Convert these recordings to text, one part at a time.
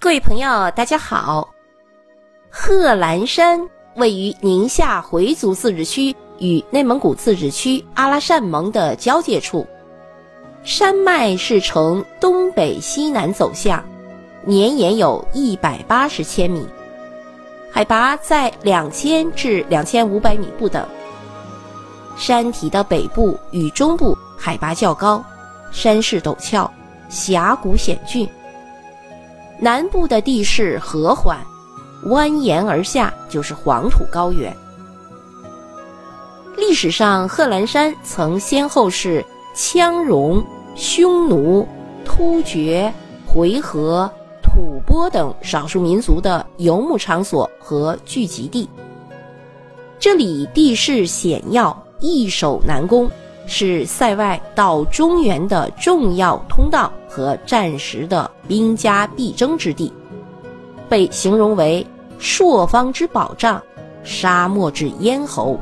各位朋友，大家好。贺兰山位于宁夏回族自治区与内蒙古自治区阿拉善盟的交界处，山脉是呈东北西南走向，绵延有一百八十千米，海拔在两千至两千五百米不等。山体的北部与中部海拔较高，山势陡峭，峡谷险峻。南部的地势和缓，蜿蜒而下就是黄土高原。历史上，贺兰山曾先后是羌戎、匈奴、突厥、回纥、吐蕃等少数民族的游牧场所和聚集地。这里地势险要，易守难攻。是塞外到中原的重要通道和战时的兵家必争之地，被形容为朔方之保障，沙漠之咽喉。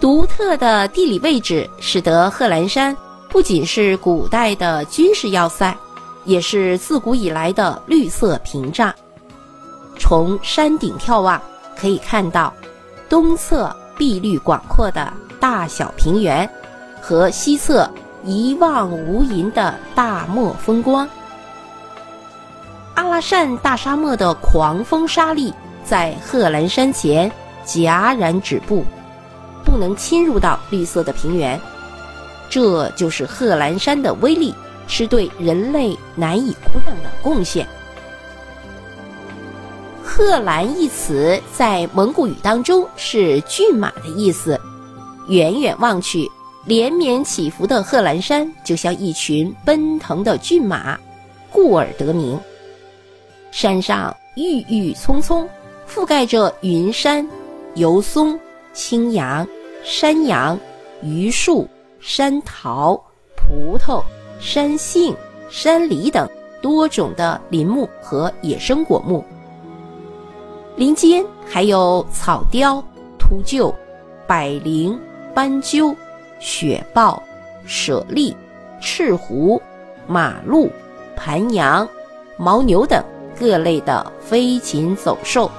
独特的地理位置使得贺兰山不仅是古代的军事要塞，也是自古以来的绿色屏障。从山顶眺望，可以看到东侧碧绿广阔的。大小平原和西侧一望无垠的大漠风光，阿拉善大沙漠的狂风沙砾在贺兰山前戛然止步，不能侵入到绿色的平原。这就是贺兰山的威力，是对人类难以估量的贡献。贺兰一词在蒙古语当中是骏马的意思。远远望去，连绵起伏的贺兰山就像一群奔腾的骏马，故而得名。山上郁郁葱葱，覆盖着云杉、油松、青杨、山杨、榆树、山桃、葡萄、山杏、山梨等多种的林木和野生果木。林间还有草雕、秃鹫、百灵。斑鸠、雪豹、舍利、赤狐、马鹿、盘羊、牦牛等各类的飞禽走兽。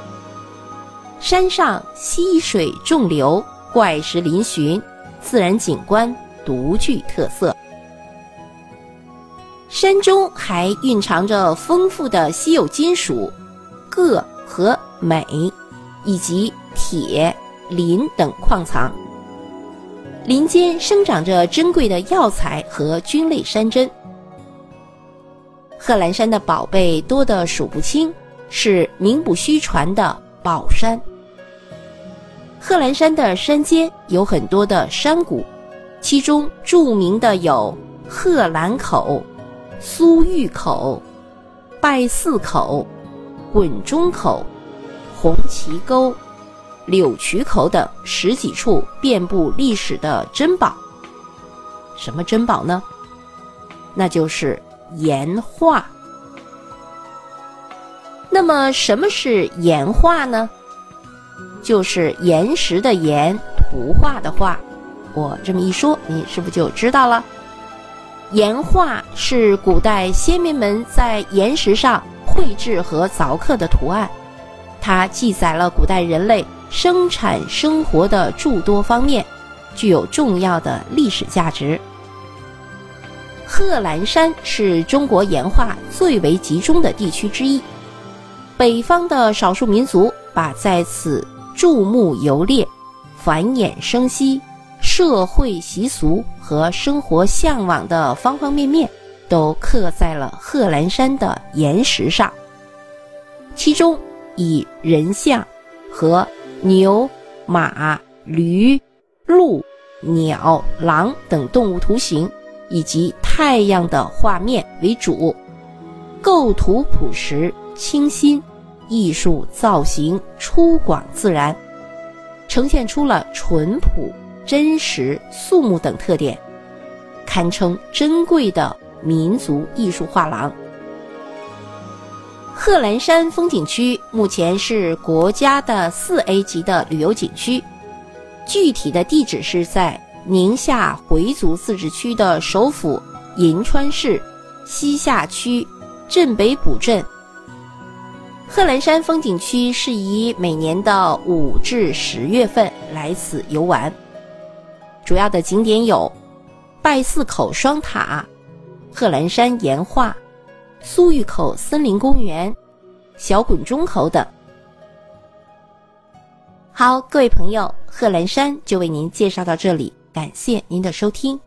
山上溪水众流，怪石嶙峋，自然景观独具特色。山中还蕴藏着丰富的稀有金属，铬和镁，以及铁、磷等矿藏。林间生长着珍贵的药材和菌类山珍。贺兰山的宝贝多得数不清，是名不虚传的宝山。贺兰山的山间有很多的山谷，其中著名的有贺兰口、苏峪口、拜寺口、滚中口、红旗沟。柳渠口等十几处遍布历史的珍宝，什么珍宝呢？那就是岩画。那么什么是岩画呢？就是岩石的岩，图画的画。我这么一说，你是不是就知道了？岩画是古代先民们在岩石上绘制和凿刻的图案，它记载了古代人类。生产生活的诸多方面，具有重要的历史价值。贺兰山是中国岩画最为集中的地区之一，北方的少数民族把在此筑墓游猎、繁衍生息、社会习俗和生活向往的方方面面，都刻在了贺兰山的岩石上。其中以人像和牛、马、驴、鹿、鸟、狼等动物图形，以及太阳的画面为主，构图朴实清新，艺术造型粗犷自然，呈现出了淳朴、真实、肃穆等特点，堪称珍贵的民族艺术画廊。贺兰山风景区目前是国家的四 A 级的旅游景区，具体的地址是在宁夏回族自治区的首府银川市西夏区镇北堡镇。贺兰山风景区适宜每年的五至十月份来此游玩。主要的景点有拜寺口双塔、贺兰山岩画、苏峪口森林公园、小滚钟口等。好，各位朋友，贺兰山就为您介绍到这里，感谢您的收听。